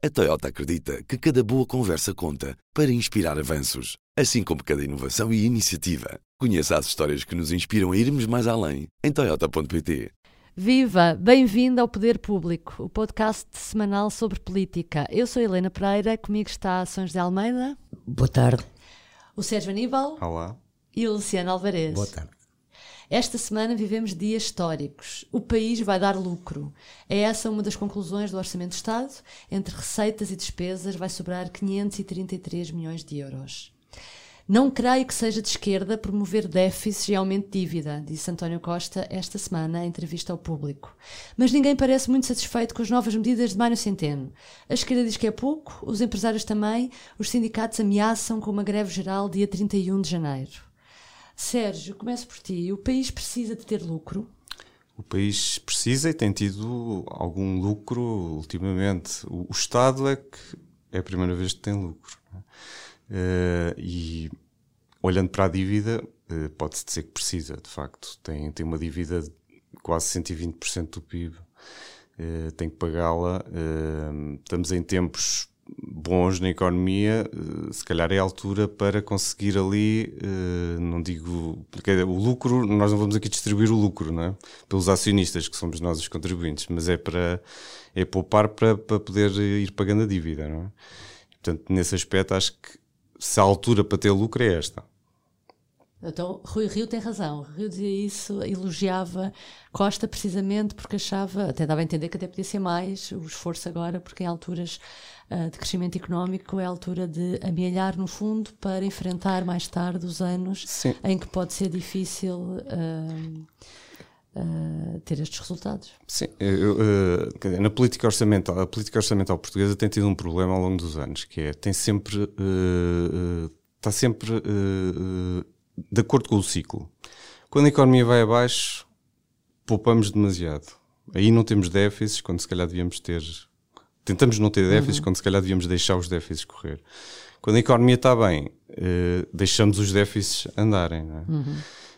A Toyota acredita que cada boa conversa conta para inspirar avanços, assim como cada inovação e iniciativa. Conheça as histórias que nos inspiram a irmos mais além em Toyota.pt. Viva! Bem-vindo ao Poder Público, o podcast semanal sobre política. Eu sou Helena Pereira, comigo está São José Almeida. Boa tarde. O Sérgio Aníbal. Olá. E o Luciano Alvarez. Boa tarde. Esta semana vivemos dias históricos. O país vai dar lucro. É essa uma das conclusões do Orçamento de Estado. Entre receitas e despesas vai sobrar 533 milhões de euros. Não creio que seja de esquerda promover déficits e aumento de dívida, disse António Costa esta semana em entrevista ao público. Mas ninguém parece muito satisfeito com as novas medidas de Mário Centeno. A esquerda diz que é pouco, os empresários também, os sindicatos ameaçam com uma greve geral dia 31 de janeiro. Sérgio, começo por ti. O país precisa de ter lucro? O país precisa e tem tido algum lucro ultimamente. O, o Estado é que é a primeira vez que tem lucro. Uh, e olhando para a dívida, uh, pode-se dizer que precisa, de facto. Tem, tem uma dívida de quase 120% do PIB. Uh, eh, tem que pagá-la. estamos em tempos bons na economia, eh, se calhar é a altura para conseguir ali, eh, não digo, porque o lucro, nós não vamos aqui distribuir o lucro, não é? Pelos acionistas, que somos nós os contribuintes, mas é para, é poupar para, para poder ir pagando a dívida, não é? Portanto, nesse aspecto, acho que se a altura para ter lucro é esta. Então, Rui Rio tem razão. Rio dizia isso, elogiava Costa precisamente porque achava, até dava a entender que até podia ser mais o esforço agora, porque em alturas uh, de crescimento económico é a altura de amealhar no fundo para enfrentar mais tarde os anos Sim. em que pode ser difícil. Uh, Uh, ter estes resultados. Sim, eu, uh, na política orçamental, a política orçamental portuguesa tem tido um problema ao longo dos anos, que é tem sempre está sempre de acordo com o ciclo. Quando a economia vai abaixo, poupamos demasiado. Aí não temos déficits, quando se calhar devíamos ter. Tentamos não ter déficits, uhum. quando se calhar devíamos deixar os déficits correr. Quando a economia está bem, uh, deixamos os déficits andarem. É? Uhum.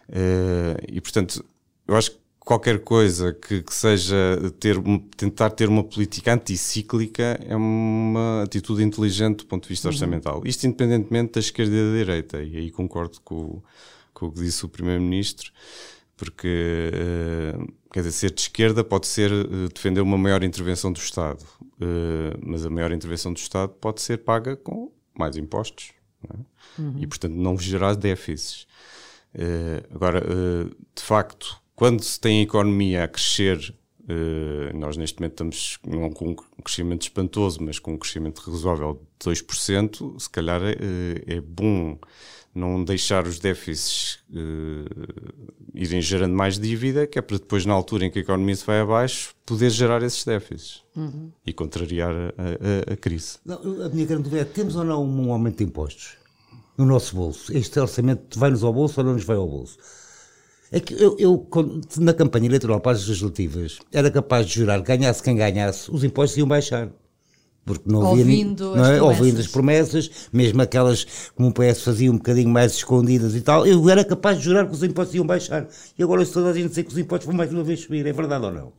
Uh, e portanto, eu acho que qualquer coisa que, que, seja ter, tentar ter uma política anticíclica é uma atitude inteligente do ponto de vista uhum. orçamental. Isto independentemente da esquerda e da direita, e aí concordo com, com o que disse o Primeiro-Ministro, porque uh, quer dizer, ser de esquerda pode ser uh, defender uma maior intervenção do Estado, uh, mas a maior intervenção do Estado pode ser paga com mais impostos é? uhum. e, portanto, não gerar déficits. agora, de facto, quando se tem a economia a crescer, uh, nós neste momento estamos não com um crescimento espantoso, mas com um crescimento razoável de 2%, se calhar é, é bom não deixar os déficits uh, irem gerando mais dívida, que é para depois, na altura em que a economia se vai abaixo, poder gerar esses déficits uhum. e contrariar a, a, a crise. Não, a minha grande dúvida é: temos ou não um aumento de impostos no nosso bolso? Este orçamento vai-nos ao bolso ou não nos vai ao bolso? É que eu, eu, na campanha eleitoral para as legislativas, era capaz de jurar, ganhasse quem ganhasse, os impostos iam baixar. Porque não havia. Ouvindo, não é? Ouvindo as promessas, mesmo aquelas como o PS fazia um bocadinho mais escondidas e tal, eu era capaz de jurar que os impostos iam baixar. E agora estou a dizer que os impostos vão mais uma vez subir, é verdade ou não?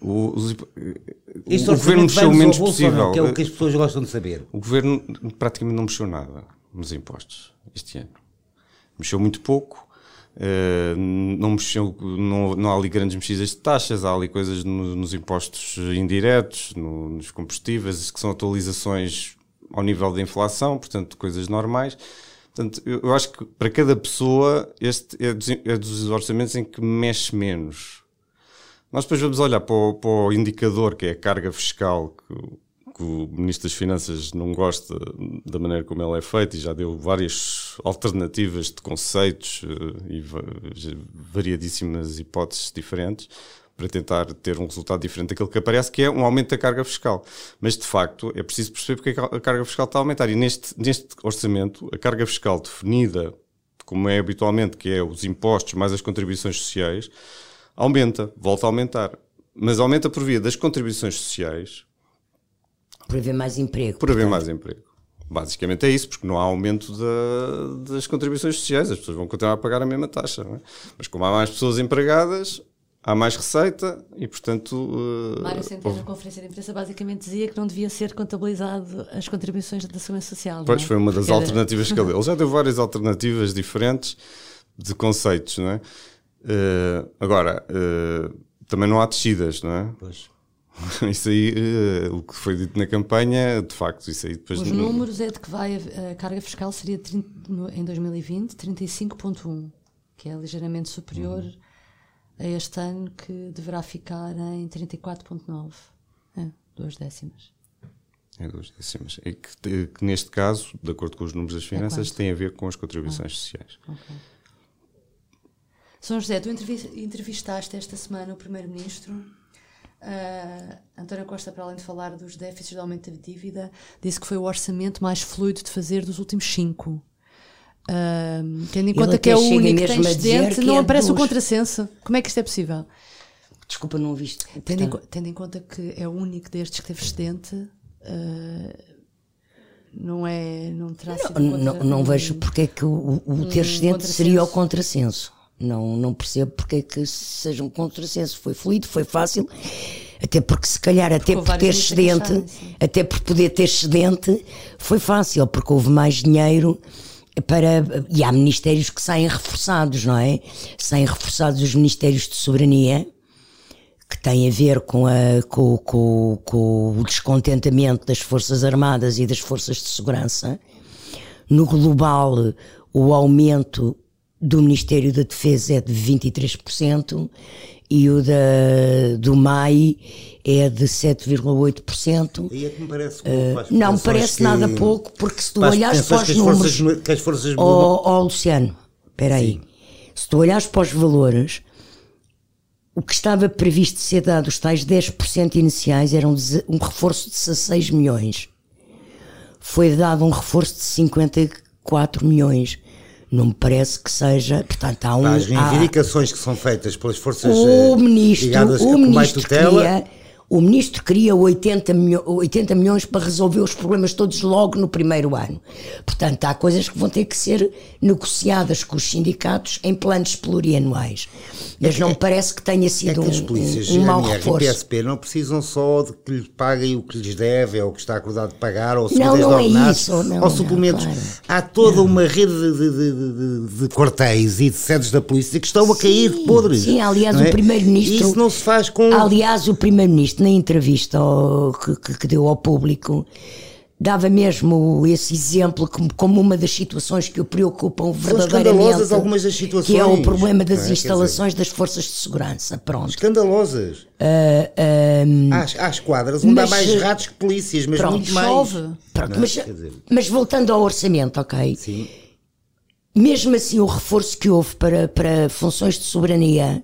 O, os, o governo mexeu o menos possível. Não, que é o que as pessoas gostam de saber. O governo praticamente não mexeu nada nos impostos este ano. Mexeu muito pouco Uh, não, mexeu, não, não há ali grandes mexidas de taxas, há ali coisas no, nos impostos indiretos, no, nos combustíveis, que são atualizações ao nível da inflação, portanto, coisas normais. Portanto, eu, eu acho que para cada pessoa este é dos, é dos, orçamentos em que mexe menos. Nós depois vamos olhar para o, para o indicador que é a carga fiscal, que o Ministro das Finanças não gosta da maneira como ele é feito e já deu várias alternativas de conceitos eh, e variadíssimas hipóteses diferentes para tentar ter um resultado diferente daquilo que aparece, que é um aumento da carga fiscal. Mas, de facto, é preciso perceber porque a carga fiscal está a aumentar. E neste, neste orçamento, a carga fiscal definida, como é habitualmente, que é os impostos mais as contribuições sociais, aumenta, volta a aumentar. Mas aumenta por via das contribuições sociais, por haver mais emprego. Por haver mais emprego. Basicamente é isso, porque não há aumento da, das contribuições sociais, as pessoas vão continuar a pagar a mesma taxa. É? Mas como há mais pessoas empregadas, há mais receita e, portanto. Uh, Mário Centeno, na conferência de imprensa, basicamente dizia que não devia ser contabilizado as contribuições da Segurança Social. Pois é? foi uma das Porque era- alternativas que ele deu. Ele já deu várias alternativas diferentes de conceitos, não é? Uh, agora, uh, também não há descidas, não é? Pois. Isso aí, uh, o que foi dito na campanha, de facto, isso aí depois. Os números é de que vai a, carga fiscal seria 30 no- em 2020 35,1, que é ligeiramente superior Uhum. a este ano, que deverá ficar em 34,9. É, duas décimas. É duas décimas. E que, que neste caso, de acordo com os números das finanças, quanto? tem a ver com as contribuições sociais. Ok. São José, tu entrevi- entrevistaste esta semana o Primeiro-Ministro. Ah, António Costa, para além de falar dos déficits de aumento da dívida, disse que foi o orçamento mais fluido de fazer dos últimos cinco. Ah, tendo em Ele conta que é o único que tem excedente, não é aparece o contrassenso. Como é que isto é possível? Desculpa, não viste. Tendo em, tendo em conta que é o único destes que teve excedente, ah, não é. Não terá não, não, não vejo porque é que o, o ter excedente contrassenso. seria o contrassenso. Não, não percebo porque é que seja um contrassenso. Foi fluido, foi fácil. Até porque se calhar até houve por ter excedente, queixarem-se. até por poder ter excedente, foi fácil, porque houve mais dinheiro para. E há ministérios que saem reforçados, não é? Saem reforçados os ministérios de soberania, que têm a ver com, a, com, com, com o descontentamento das Forças Armadas e das Forças de Segurança. No global, o aumento do Ministério da Defesa é de 23% e o da, do MAI é de 7,8%. Aí é que me parece pouco. Eh, Não me parece nada pouco, porque se tu olhares para os números. forças, que as forças Ó ó, Luciano, espera aí. Se tu olhares para os valores, o que estava previsto ser dado, os tais 10% iniciais, era um, um reforço de 16 milhões. Foi dado um reforço de 54 milhões. Não me parece que seja. Portanto, há um. As há- reivindicações que são feitas pelas forças o eh, ministro, ligadas o a ministro tutela, o ministro queria 80, milho- 80 milhões para resolver os problemas todos logo no primeiro ano. Portanto, há coisas que vão ter que ser negociadas com os sindicatos em planos plurianuais. Mas não me parece que tenha É sido que as um, polícias, um, um mau e reforço. PSP, não precisam só de que lhes paguem o que lhes deve, ou o que está acordado de pagar, ou Não, não é isso, não, ou não, suplementos. claro. Há toda uma rede de, de, de, de- quartéis e de sedes da polícia que estão a cair de podres. Sim, aliás, não o é? primeiro-ministro. Isso não se faz com. Aliás, o primeiro-ministro, na entrevista ao- que, que- que deu ao público, dava mesmo esse exemplo como, uma das situações que o preocupam verdadeiramente. escandalosas algumas das situações, Que é o problema das é? Instalações das forças de segurança. Pronto. Escandalosas. Ah, ah, Há, há esquadras onde há mas, mais eh, ratos que polícias, mas pronto, muito mais. chove. pronto, Não é? mas, dizer- mas voltando ao orçamento, ok? Sim. mesmo assim o reforço que houve para, para funções de soberania,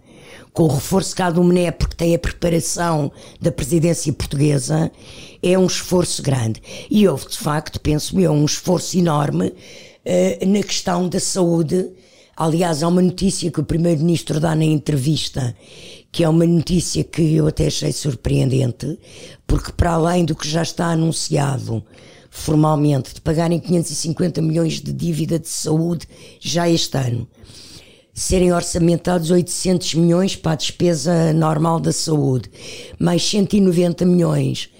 com o reforço cá do MNE, porque tem a preparação da presidência portuguesa, é um esforço grande. E houve, de facto, penso eu, um esforço enorme eh, na questão da saúde. Aliás, há uma notícia que o Primeiro-Ministro dá na entrevista, que é uma notícia que eu até achei surpreendente, porque para além do que já está anunciado formalmente de pagarem 550 milhões de dívida de saúde já este ano, serem orçamentados 800 milhões para a despesa normal da saúde, mais 190 milhões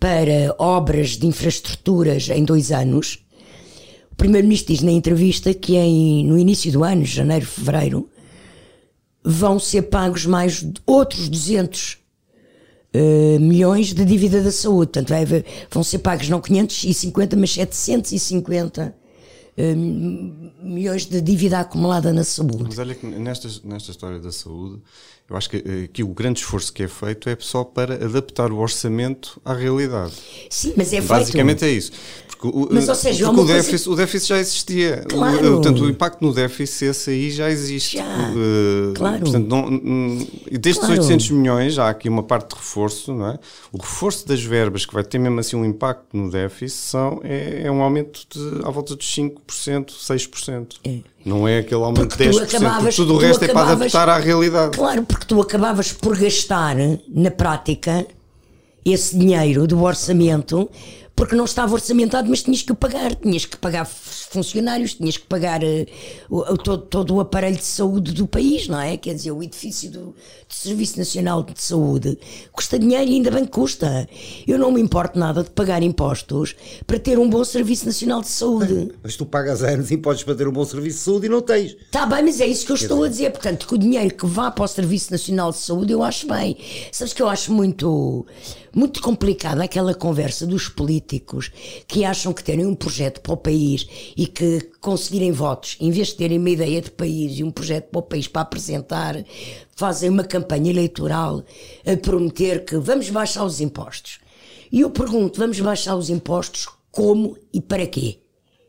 para obras de infraestruturas em dois anos. O Primeiro-Ministro diz na entrevista que em, no início do ano, janeiro, fevereiro, vão ser pagos mais outros 200 eh, milhões de dívida da saúde. Portanto, vão ser pagos não 550, mas 750 eh, milhões de dívida acumulada na saúde. Mas olha que nesta, nesta história da saúde, eu acho que eh, aqui o grande esforço que é feito é só para adaptar o orçamento à realidade. Sim, mas é Basicamente feito. é isso. Porque, o, Mas, ou seja, é o, coisa- déficit, o déficit já existia. Claro. O, portanto, o impacto no déficit, esse aí já existe. Já. Eh, Claro. Portanto, não, hum, e destes Claro. 800 milhões, há aqui uma parte de reforço, não é? O reforço das verbas, que vai ter mesmo assim um impacto no déficit, são, é, é um aumento de, à volta dos 5%, 6%. Não é aquele aumento de tu 10%, acabavas- tudo o resto é para acabavas- adaptar à realidade. Claro, porque tu acabavas por gastar, na prática, esse dinheiro do orçamento porque não estava orçamentado, mas tinhas que pagar. Tinhas que pagar funcionários, tinhas que pagar uh, o, todo, todo, o aparelho de saúde do país, não é? Quer dizer, o edifício do, do Serviço Nacional de Saúde custa dinheiro e ainda bem que custa. Eu não me importo nada de pagar impostos para ter um bom Serviço Nacional de Saúde. Mas tu pagas anos impostos para ter um bom serviço de saúde e não tens. Está bem, mas é isso que eu estou a dizer. Portanto, que o dinheiro que vá para o Serviço Nacional de Saúde eu acho bem. Sabes que eu acho muito, muito complicada aquela conversa dos políticos que acham que terem um projeto para o país e que conseguirem votos, em vez de terem uma ideia de país e um projeto para o país para apresentar, fazem uma campanha eleitoral a prometer que vamos baixar os impostos. E eu pergunto, vamos baixar os impostos como e para quê?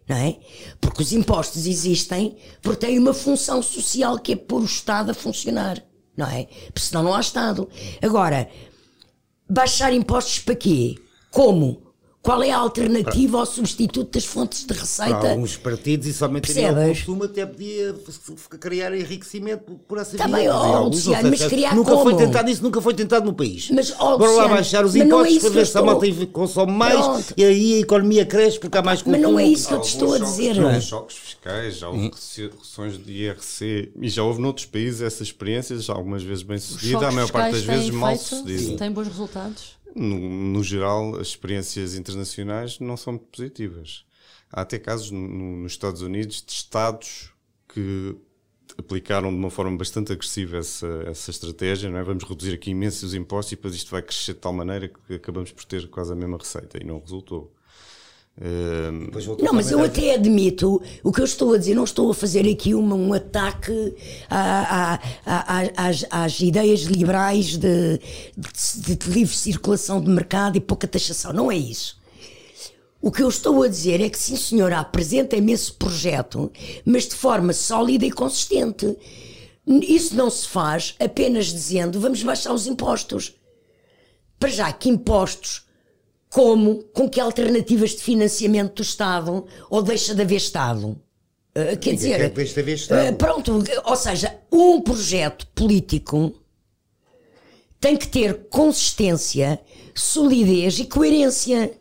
Não é? Porque os impostos existem porque têm uma função social que é pôr o Estado a funcionar, não é? Porque senão não há Estado. Agora, baixar impostos para quê? Como? Qual é a alternativa ao substituto das fontes de receita? Para alguns partidos e somente o consumo até podia criar enriquecimento por essa Tá via. ó, Alguns, Luciano, mas criar Nunca foi como? tentado isso, nunca foi tentado no país. Mas, ó, Bora lá baixar os é impostos isso para ver se a malta consome mais Pronto. e aí a economia cresce porque há mais consumo. Mas não é isso que eu te estou a dizer. choques- alguns choques fiscais, já houve reduções de IRC e já houve noutros países essas experiências, algumas vezes bem Os sucedida, a maior parte das vezes mal feito? sucedida. Têm bons resultados? No, no geral, as experiências internacionais não são muito positivas. Há até casos no- no- nos Estados Unidos de Estados que aplicaram de uma forma bastante agressiva essa, essa estratégia, não é? Vamos reduzir aqui imensos os impostos e depois isto vai crescer de tal maneira que acabamos por ter quase a mesma receita e não resultou. Ehm, Não, mas eu até admito o que eu estou a dizer, não estou a fazer aqui uma, um ataque a- a- a- a- às, às ideias liberais de, de, de livre circulação de mercado e pouca taxação, não é isso. O que eu estou a dizer é que, sim, senhora, apresentem-me esse projeto, mas de forma sólida e consistente. Isso não se faz apenas dizendo vamos baixar os impostos. Para já, que impostos? Como? Com que alternativas de financiamento do Estado? Ou deixa de haver Estado? Uh, quer dizer, quer que deixe de haver Estado. uh, pronto, ou seja, um projeto político tem que ter consistência, solidez e coerência.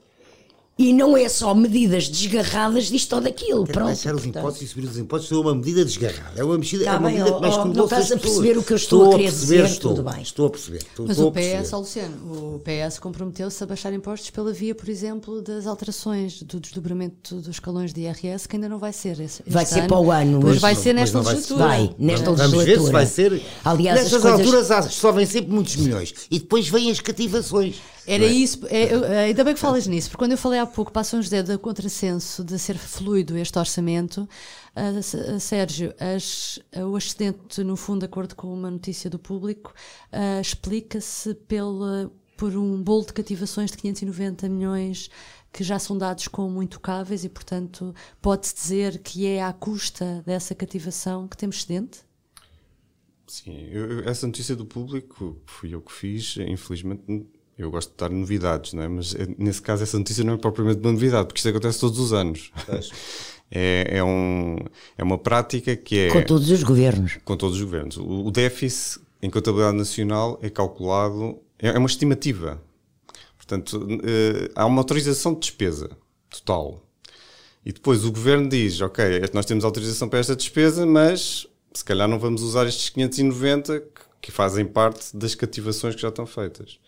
E não é só medidas desgarradas disto ou daquilo. Quer Pronto, baixar os impostos e subir os impostos é uma medida desgarrada. É uma medida, Tá é uma bem, medida que mexe ó, com não estás a perceber o que eu estou a querer perceber, dizer, estou, tudo bem. Estou a perceber. Estou, Mas estou o a. PS, Luciano, o PS comprometeu-se a baixar impostos pela via, por exemplo, das alterações do desdobramento dos escalões de IRS, que ainda não vai ser esse, Vai este ser ano, para o ano, mas vai não- ser nesta legislatura. Vai, nesta Vamos ver legislatura. se vai ser. Aliás, as Nestas coisas- alturas sobem sempre muitos milhões e depois vêm as cativações. Era isso, é, eu- ainda bem que falas nisso, porque quando eu falei há pouco para São José do contrassenso de ser fluido este orçamento, ah, Sérgio, as- ah, o excedente, no fundo, de acordo com uma notícia do público, ah, explica-se por um bolo de cativações de 590 milhões que já são dados como intocáveis e, portanto, pode-se dizer que é à custa dessa cativação que temos excedente? Sim, eu- essa notícia do público fui eu que fiz, infelizmente eu gosto de dar novidades, não é? mas eh, nesse caso essa notícia não é propriamente uma novidade, porque isto acontece todos os anos. É, é, um, é uma prática que é Com todos os governos. com todos os governos. O, o déficit em contabilidade nacional é calculado, é, é uma estimativa. Portanto, eh, há uma autorização de despesa total. E depois o governo diz: Ok, nós temos autorização para esta despesa, mas se calhar não vamos usar estes 590 que, que fazem parte das cativações que já estão feitas.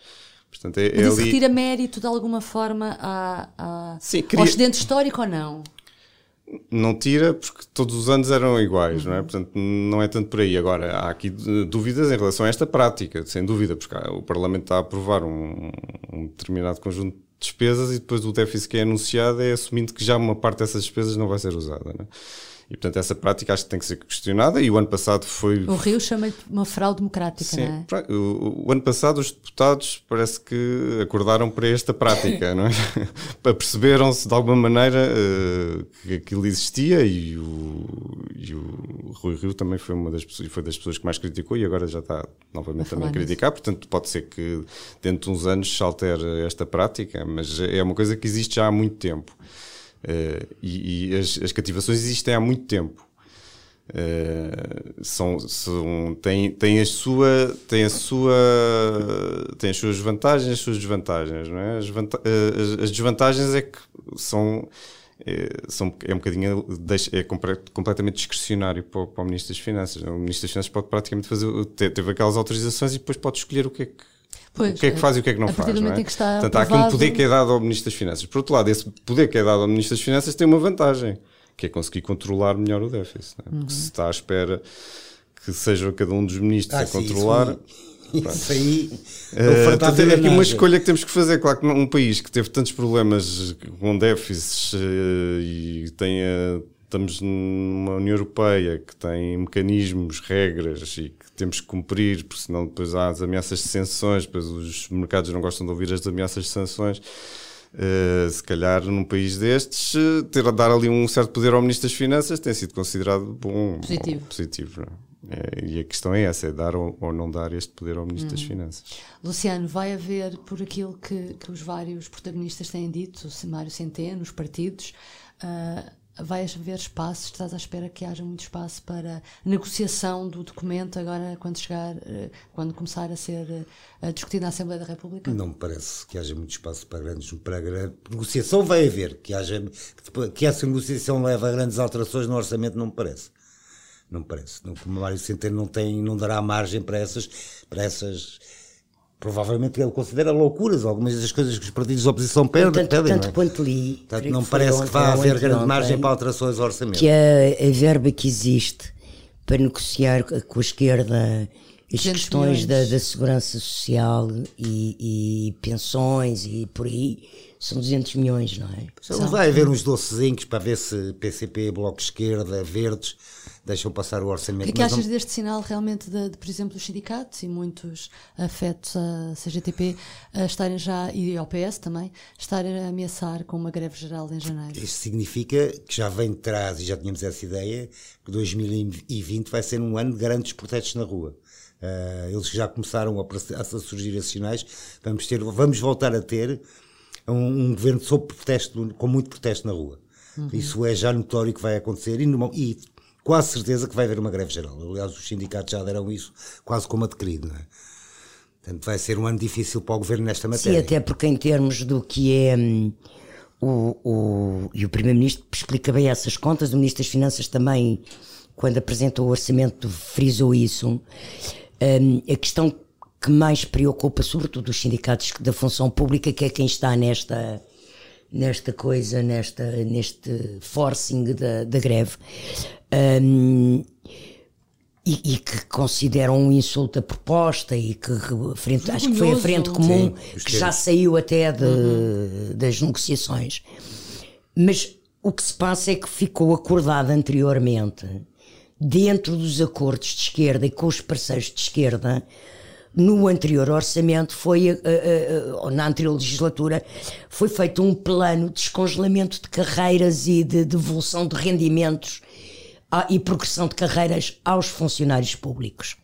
Portanto, é, é Mas isso ali. retira mérito de alguma forma a, a, Sim, ao queria- excedente histórico ou não? Não tira, porque todos os anos eram iguais, Uhum. não é? Portanto, não é tanto por aí. Agora, há aqui dúvidas em relação a esta prática, sem dúvida, porque o Parlamento está a aprovar um, um determinado conjunto de despesas e depois o déficit que é anunciado é assumindo que já uma parte dessas despesas não vai ser usada, não é? E, portanto, essa prática acho que tem que ser questionada e o ano passado foi... O Rio chama-lhe uma fraude democrática, Sim, não é? o, o ano passado os deputados parece que acordaram para esta prática, não é? Para Perceberam-se de alguma maneira eh, que aquilo existia e o, e o Rui Rio também foi uma das pessoas, foi das pessoas que mais criticou e agora já está novamente também a criticar, portanto pode ser que dentro de uns anos se altere esta prática, mas é uma coisa que existe já há muito tempo. Eh, e e as, as cativações existem há muito tempo. Uh, são, são, tem, tem, a sua, tem, a sua, tem as suas vantagens as suas desvantagens. Não é? as, vanta as, as desvantagens é que são, é, são, é um bocadinho é completamente discricionário para para o, Ministro das Finanças. O Ministro das Finanças pode praticamente fazer, teve aquelas autorizações e depois pode escolher o que é que Pois, o que é que faz e o que é que não faz. Não é? que está Portanto, há aqui um poder que é dado ao Ministro das Finanças. Por outro lado, esse poder que é dado ao Ministro das Finanças tem uma vantagem, que é conseguir controlar melhor o déficit. É? Porque uhum. se está à espera que seja cada um dos ministros ah, a controlar. Isso aí. Uh, portanto, é aqui uma escolha que temos que fazer. Claro que um país que teve tantos problemas com déficits uh, e tenha estamos numa União Europeia que tem mecanismos, regras e que temos que cumprir, porque senão depois há as ameaças de sanções, depois os mercados não gostam de ouvir as ameaças de sanções. Uh, se calhar num país destes, ter a dar ali um certo poder ao Ministro das Finanças tem sido considerado bom, positivo. Bom, positivo é, e a questão é essa: é dar ou, ou não dar este poder ao Ministro das uhum. Finanças. Luciano, vai haver, por aquilo que, que os vários protagonistas têm dito, o Mário Centeno, os partidos, uh, vai haver espaço, estás à espera que haja muito espaço para negociação do documento agora quando chegar, eh, quando começar a ser eh, discutido na Assembleia da República? Não me parece que haja muito espaço para grandes para grande negociação vai haver, que haja que essa negociação leve a grandes alterações no orçamento não me parece. Não me parece. O Mário Centeno não tem não dará margem para essas para essas provavelmente ele considera loucuras algumas das coisas que os partidos de oposição pedem. Tanto, pedem, tanto não é? quanto li. Portanto, não parece ontem, que vá haver grande ontem, margem para alterações ao orçamento. Que a, a verba que existe para negociar com a esquerda as questões da, da, segurança social e, e, pensões e por aí são 200 milhões, não é? Então, vai haver uns docezinhos para ver se PCP, Bloco de Esquerda, Verdes deixam passar o orçamento. O que é que achas não... deste sinal realmente, de, de, por exemplo, dos sindicatos e muitos afetos à CGTP a estarem já, e ao PS também, estarem a ameaçar com uma greve geral em janeiro? Isto significa que já vem de trás, e já tínhamos essa ideia, que 2020 vai ser um ano de grandes protestos na rua. Uh, eles já começaram a, a, surgir esses sinais. Vamos, ter, vamos voltar a ter um, um governo sob protesto, com muito protesto na rua. Uhum. Isso é já notório que vai acontecer e, e quase certeza que vai haver uma greve geral. Aliás, os sindicatos já deram isso quase como adquirido. Não é? Portanto, vai ser um ano difícil para o governo nesta matéria. Sim, até porque em termos do que é. Hum, o, o, e o Primeiro-Ministro explica bem essas contas, o Ministro das Finanças também, quando apresentou o orçamento, frisou isso. Hum, a questão que mais preocupa, sobretudo os sindicatos da função pública, que é quem está nesta nesta coisa, nesta, neste forcing da, da greve, um, e, e, que consideram um insulto a proposta e que frente, acho que foi a frente comum Sim, que já saiu até de, uhum. das negociações. Mas o que se passa é que ficou acordado anteriormente, dentro dos acordos de esquerda e com os parceiros de esquerda, no anterior orçamento foi, uh, uh, na anterior legislatura, foi feito um plano de descongelamento de carreiras e de devolução de rendimentos e progressão de carreiras aos funcionários públicos.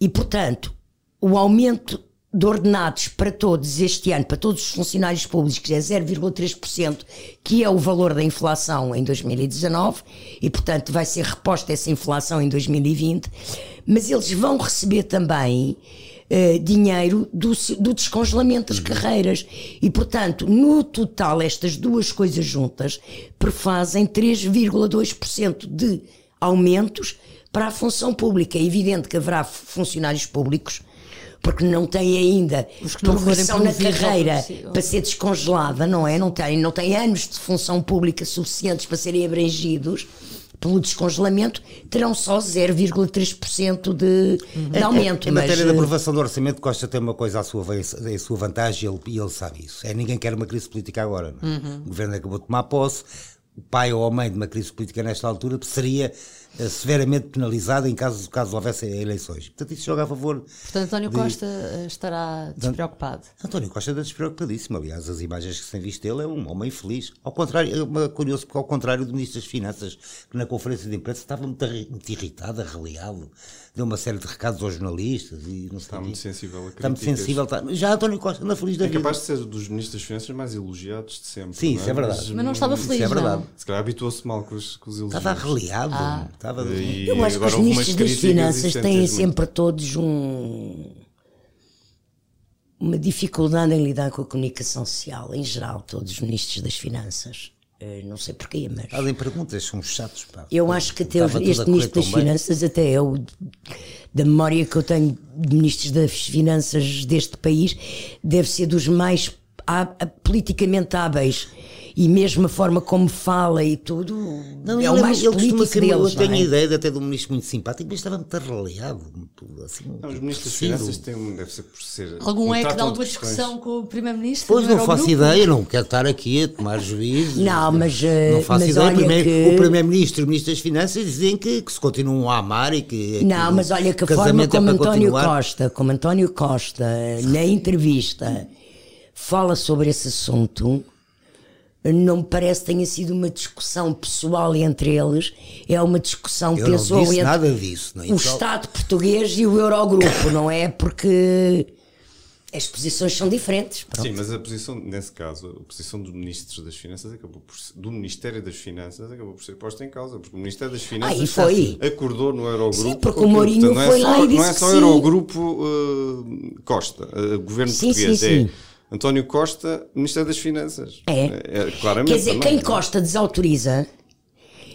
E, portanto, o aumento de ordenados para todos este ano, para todos os funcionários públicos, é 0,3%, que é o valor da inflação em 2019, e portanto vai ser reposta essa inflação em 2020, mas eles vão receber também uh, dinheiro do, do, descongelamento das uhum. carreiras. E portanto, no total, estas duas coisas juntas prefazem 3,2% de aumentos para a função pública. É evidente que haverá funcionários públicos porque não tem ainda progressão na carreira para ser descongelada, não é? Não tem, não tem anos de função pública suficientes para serem abrangidos pelo descongelamento, terão só 0,3% de, de aumento. Em, em matéria de eh, aprovação do orçamento, Costa tem uma coisa à sua, à sua vantagem e ele, ele sabe isso. É ninguém quer uma crise política agora. É? Uhum. O governo acabou de tomar posse, o pai ou a mãe de uma crise política nesta altura seria severamente penalizado em caso, caso houvesse eleições. Portanto, isso joga a favor. Portanto, António de... Costa eh, estará despreocupado. António Costa está despreocupadíssimo. Aliás, as imagens que se tem visto dele é um homem feliz. Ao contrário, é curioso porque, ao contrário do Ministro das Finanças, que na conferência de imprensa estava muito, muito irritado, arreliado, deu uma série de recados aos jornalistas e não Está muito sensível a Está muito sensível. Está... Já António Costa anda feliz da é vida. É capaz de ser dos Ministros das Finanças mais elogiados de sempre. Sim, isso é verdade. Mas, mas não estava feliz. Isso é verdade. Se calhar habituou-se mal com os, com os elogios. Estava reliado. Ah. Estava... E Eu acho que os ministros das Finanças têm muito. sempre todos um, uma dificuldade em lidar com a comunicação social, em geral, todos os ministros das Finanças. Eh, Não sei porquê, mas. Fazem perguntas, são chatos. Pá. Eu acho que até os- este Ministro das bem. Finanças, até é o da memória que eu tenho de Ministros das Finanças deste país, deve ser dos mais há- politicamente hábeis. E mesmo a forma como fala e tudo, Não, é ele, o mais ele costuma político ser, deles. eu tenho não é? ideia de até de um ministro muito simpático, mas estava muito arreliado. Assim, Não, os ministros das. Finanças têm, um- deve ser por ser. Algum é que dá alguma discussão com o Primeiro-Ministro? Pois não faço ideia, não quero estar aqui a tomar juízo. Não, mas, eh, Não faço mas ideia. olha Primeiro, que- O Primeiro-Ministro e o Ministro das Finanças dizem que, que se continuam a amar e que. Não, mas olha que a forma é como para António continuar. Costa, como António Costa, na entrevista, fala sobre esse assunto, não me parece que tenha sido uma discussão pessoal entre eles, é uma discussão, Eu não penso entre nada disso. Não, o Estado português e o Eurogrupo, não é? Porque as posições são diferentes. pronto. Sim, mas a posição, nesse caso, a posição dos ministros das Finanças acabou por ser- do Ministério das Finanças acabou por ser posta em causa, porque o Ministério das Finanças Ah, e foi. acordou no Eurogrupo. Sim, porque o Mourinho portanto, não é foi só- lá e Não disse é que só. Eurogrupo uh, Costa, uh, governo Sim, português, sim, é sim. António Costa, Ministério das Finanças. É. claramente. Quer dizer, também. quem Costa desautoriza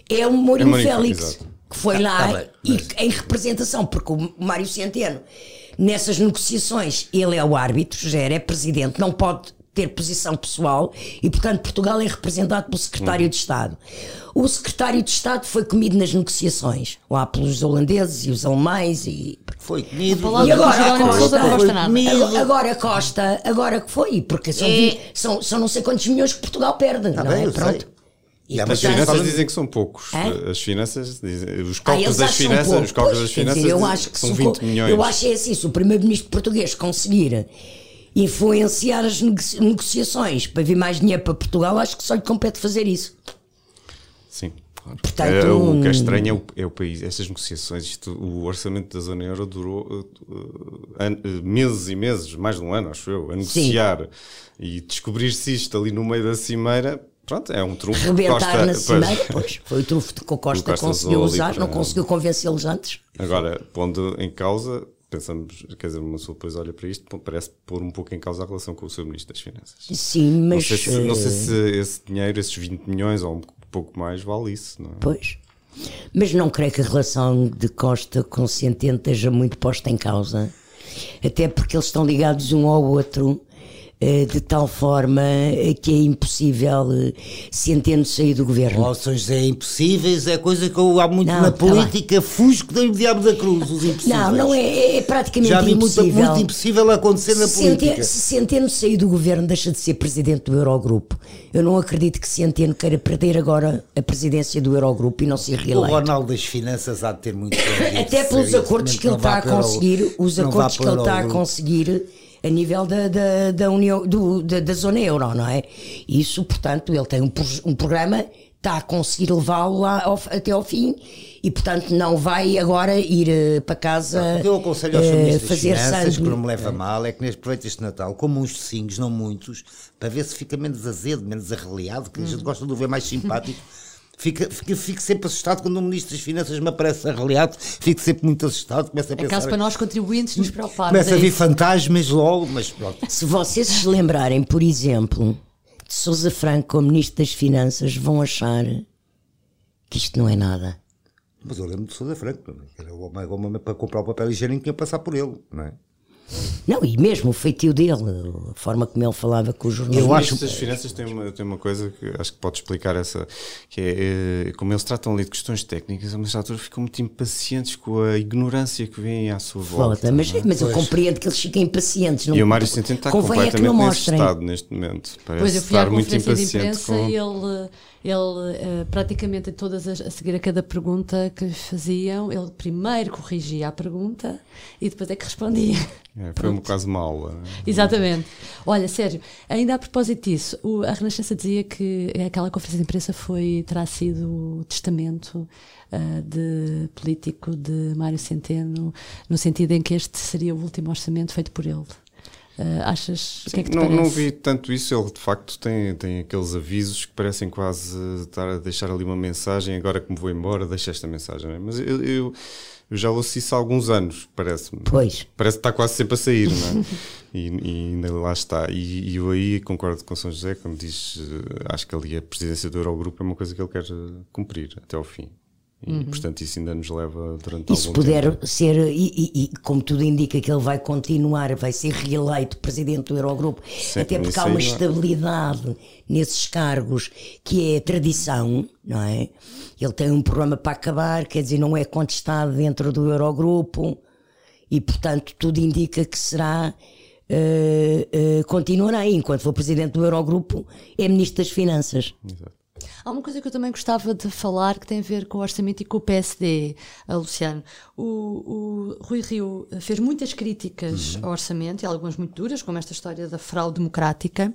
é o Mourinho É Mourinho, Félix, exato. que foi lá tá bem, e mas- em representação, porque o Mário Centeno, nessas negociações, ele é o árbitro, gera, é presidente, não pode ter posição pessoal e, portanto, Portugal é representado pelo secretário Uhum. de Estado. O secretário de Estado foi comido nas negociações, lá pelos holandeses e os alemães e Foi comido. A E agora, Jerónimo Costa-. Agora, agora Costa, agora que foi, porque são, vi- são, são não sei quantos milhões que Portugal perde, Tá não bem, é? Pronto. sei. E, As finanças dizem que são poucos. Hã? As finanças, dizem, os Ah, cálculos eles das finanças, os cálculos Pois, das finanças dizer, eu acho que são se o 20 co- milhões. Eu acho é assim, se o primeiro-ministro português conseguir influenciar as nego- negociações para vir mais dinheiro para Portugal, acho que só lhe compete fazer isso. Sim. claro. Portanto, É, o que é estranho é o, é o país, estas negociações, isto, o orçamento da zona euro durou uh, uh, meses e meses, mais de um ano, acho eu, a negociar e descobrir-se isto ali no meio da cimeira, pronto, é um trunfo. Rebentar Costa- na cimeira, pois, foi o trunfo que o Costa, Costa conseguiu usar, não conseguiu convencê-los antes. Agora, pondo em causa, pensamos, quer dizer, uma pessoa depois olha para isto, parece pôr um pouco em causa a relação com o seu Ministro das Finanças. Sim, Não mas. sei, se, não sei eh, se esse dinheiro, esses 20 milhões ou um pouco mais, vale isso, não é? Pois. Mas não creio que a relação de Costa com Centeno esteja muito posta em causa. Até porque eles estão ligados um ao outro de tal forma eh, que é impossível eh, Centeno sair do governo. Relações é impossíveis, é coisa que eu há muito Não, na tá política, fujo do diabo da cruz, os impossíveis. Não, não é, é- é praticamente Já impossível. muito impossível acontecer na Se política. se Centeno sair do governo, deixa de ser presidente do Eurogrupo. Eu não acredito que Centeno queira perder agora a presidência do Eurogrupo e não ser O reeleito. Ronaldo das Finanças há de ter muito Até pelos acordos que ele está a conseguir, os acordos que ele está a conseguir a nível da, da, da União, do, da, da zona euro, não é? Isso, portanto, ele tem um, um programa, está a conseguir levá-lo até ao fim e, portanto, não vai agora ir eh, para casa O que eu aconselho aos das fazer finanças, que não me leva a mal, é que neste proveito este Natal, como uns focinhos, não muitos, para ver se fica menos azedo, menos arreliado, que a Hum. gente gosta de o ver mais simpático. Fica, fica, fico sempre assustado quando um ministro das Finanças me aparece arreliado, fico sempre muito assustado, começo a É pensar. caso para nós contribuintes nos preocuparmos. Começa a é vir fantasmas logo, mas pronto. Se vocês se lembrarem, por exemplo, de Sousa Franco como Ministro das Finanças, vão achar que isto não é nada. Mas eu lembro de Sousa Franco, era o homem, o homem para comprar o papel higiênico tinha que passar por ele, não é? Não, e mesmo o feitio dele, a forma como ele falava com os jornalistas. ministros das finanças têm uma, têm uma coisa que acho que pode explicar essa, que é, eh, como eles tratam ali de questões técnicas, a uma certa altura ficam muito impacientes com a ignorância que vem à sua volta. Volta, mas, é? mas eu compreendo que eles fiquem impacientes. Não, E o Mário Centeno está é que completamente não nesse estado neste momento. Parece Pois eu fui à estar muito conferência de impaciente imprensa com... e ele, ele eh, praticamente todas as, a seguir a cada pergunta que lhe faziam, ele primeiro corrigia a pergunta e depois é que respondia. É, foi um quase uma aula. Exatamente. Olha, Sérgio, ainda a propósito disso, o- a Renascença dizia que aquela conferência de imprensa foi, terá sido o testamento ah, de político de Mário Centeno, no sentido em que este seria o último orçamento feito por ele. Uh, achas? o que é que te não, parece? não vi tanto isso, ele de facto tem, tem aqueles avisos que parecem quase estar a deixar ali uma mensagem, agora que me vou embora, deixa esta mensagem. é? Mas eu, eu, eu já ouço isso há alguns anos, parece-me. Pois. Parece que está quase sempre a sair, não é? e, e ainda lá está. E, e eu aí concordo com São José, quando diz, eh, acho que ali a presidência do Eurogrupo é uma coisa que ele quer eh, cumprir até ao fim. E portanto isso ainda nos leva durante E se puder tempo. ser, e, e- e como tudo indica que ele vai continuar, vai ser reeleito presidente do Eurogrupo, Sim, até porque há aí uma é- estabilidade nesses cargos que é tradição, não é? Ele tem um programa para acabar, quer dizer, não é contestado dentro do Eurogrupo e, portanto, tudo indica que será. eh, eh, continuará enquanto for presidente do Eurogrupo, é ministro das Finanças. Exato. Há uma coisa que eu também gostava de falar que tem a ver com o orçamento e com o PSD, a Luciano. O, o Rui Rio fez muitas críticas ao orçamento, e algumas muito duras, como esta história da fraude democrática,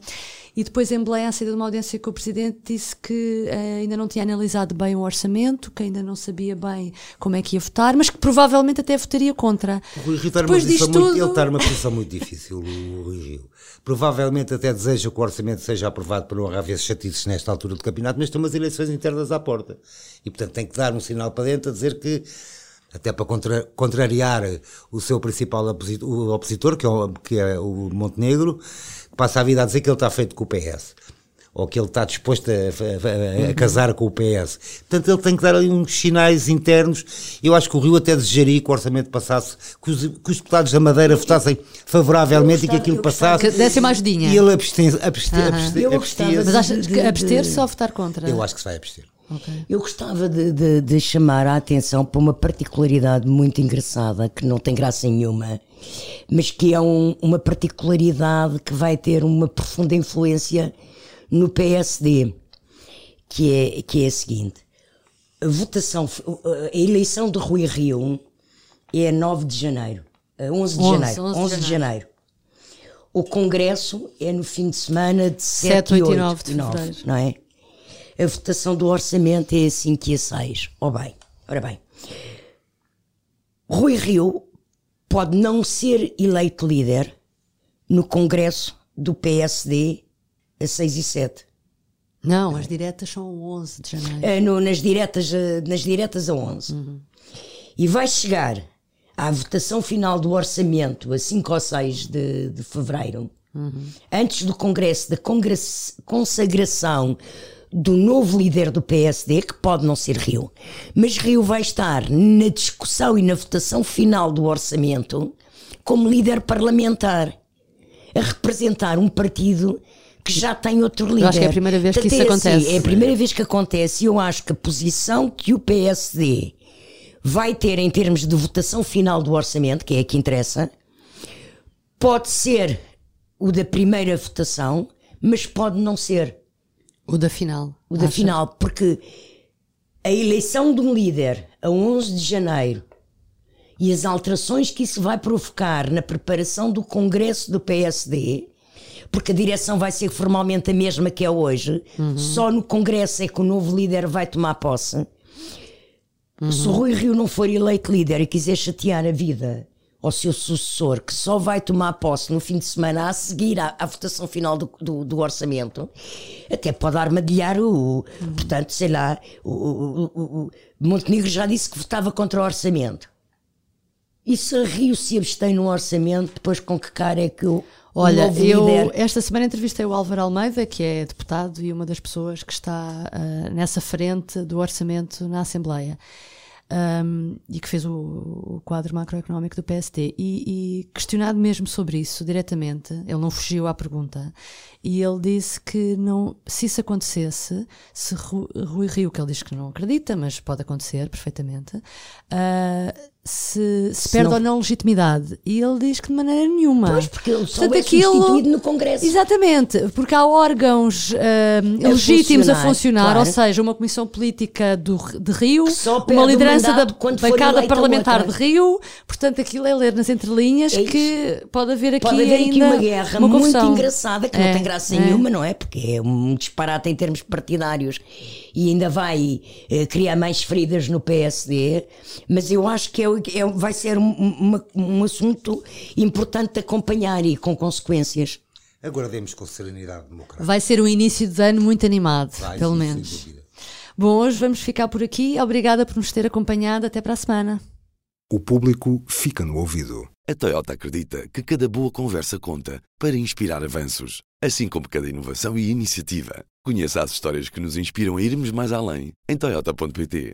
e depois em Belém, à saída de uma audiência com o Presidente, disse que eh, ainda não tinha analisado bem o orçamento, que ainda não sabia bem como é que ia votar, mas que provavelmente até votaria contra. O Rui Rio está numa posição disto muito, tudo- ele está numa posição muito difícil, o Rui Rio. Provavelmente até deseja que o orçamento seja aprovado para não haver chatices nesta altura do campeonato, mas tem umas eleições internas à porta. E, portanto, tem que dar um sinal para dentro a dizer que, até para contra- contrariar o seu principal opositor, que é o, que é o Montenegro, passa a vida a dizer que ele está feito com o PS. Ou que ele está disposto a, a- a- a casar com o PS. Portanto, ele tem que dar ali uns sinais internos. Eu acho que o Rio até desejaria que o orçamento passasse, que os, que os deputados da Madeira votassem favoravelmente e que gostava- aquilo gostava passasse. Que desse uma ajudinha. E ele Eu abstia- gostava Mas achas que abster-se ou votar contra? Eu acho que se vai abster. Ok. Eu gostava de, de- de chamar a atenção para uma particularidade muito engraçada, que não tem graça nenhuma, mas que é um- uma particularidade que vai ter uma profunda influência no PSD, que é, que é a seguinte. A votação, a eleição de Rui Rio é a 9 de janeiro, a 11 de 11, janeiro, 11 de 11 de janeiro. O congresso é no fim de semana de 7, 7, e 8 e 8 9 de fevereiro. não é? A votação do orçamento é a 5 e a 6. Oh bem, ora bem. Rui Rio pode não ser eleito líder no congresso do PSD a 6 e 7. Não, as diretas são 11 de janeiro. Eh, no- nas, diretas, eh, nas diretas a 11. E vai chegar à votação final do orçamento a 5 ou 6 de, de fevereiro, antes do congresso da consagração do novo líder do PSD, que pode não ser Rio, mas Rio vai estar na discussão e na votação final do orçamento como líder parlamentar, a representar um partido que já tem outro líder. acho que é a primeira vez que Portanto, isso é assim, acontece. é a primeira vez que acontece e eu acho que a posição que o PSD vai ter em termos de votação final do orçamento, que é a que interessa, pode ser o da primeira votação, mas pode não ser O da final. o da achas? final, porque a eleição de um líder a 11 de janeiro e as alterações que isso vai provocar na preparação do congresso do PSD, porque a direção vai ser formalmente a mesma que é hoje, só no congresso é que o novo líder vai tomar posse. Se o Rui Rio não for eleito líder e quiser chatear a vida ao seu sucessor, que só vai tomar posse no fim de semana a seguir à, à votação final do, do- do orçamento, até pode armadilhar o. Portanto, sei lá, o, o- o- Montenegro já disse que votava contra o orçamento. E se Rio se abstém no orçamento, depois com que cara é que o Olha, novo eu líder. esta semana entrevistei o Álvaro Almeida, que é deputado e uma das pessoas que está ah, nessa frente do orçamento na Assembleia. Ahm, e que fez o, o quadro macroeconómico do PSD e, e questionado mesmo sobre isso diretamente, ele não fugiu à pergunta e ele disse que não, se isso acontecesse, se Ru- Rui Rio, que ele diz que não acredita, mas pode acontecer perfeitamente, ah, se, se, perde não- ou não legitimidade. E ele diz que de maneira nenhuma. Pois, porque ele só Portanto, é aquilo- substituído no Congresso. Exatamente, porque há órgãos ah, legítimos a funcionar, funcionar, claro. ou seja, uma comissão política do, de Rio, uma liderança da bancada parlamentar outra. de Rio, portanto aquilo é ler nas entrelinhas É que pode haver aqui Pode haver aqui uma guerra uma muito engraçada que É, não tem graça é. nenhuma, não é? Porque é um disparate em termos partidários e ainda vai eh, criar mais feridas no PSD. Mas eu acho que é, é- vai ser um, uma- um assunto importante de acompanhar e com consequências. Aguardemos com serenidade democrática. Vai ser um início de ano muito animado, Vai, pelo sim, menos. Sem dúvida. Bom, hoje vamos ficar por aqui. Obrigada por nos ter acompanhado. Até para a semana. O público fica no ouvido. A Toyota acredita que cada boa conversa conta para inspirar avanços, assim como cada inovação e iniciativa. Conheça as histórias que nos inspiram a irmos mais além em Toyota.pt.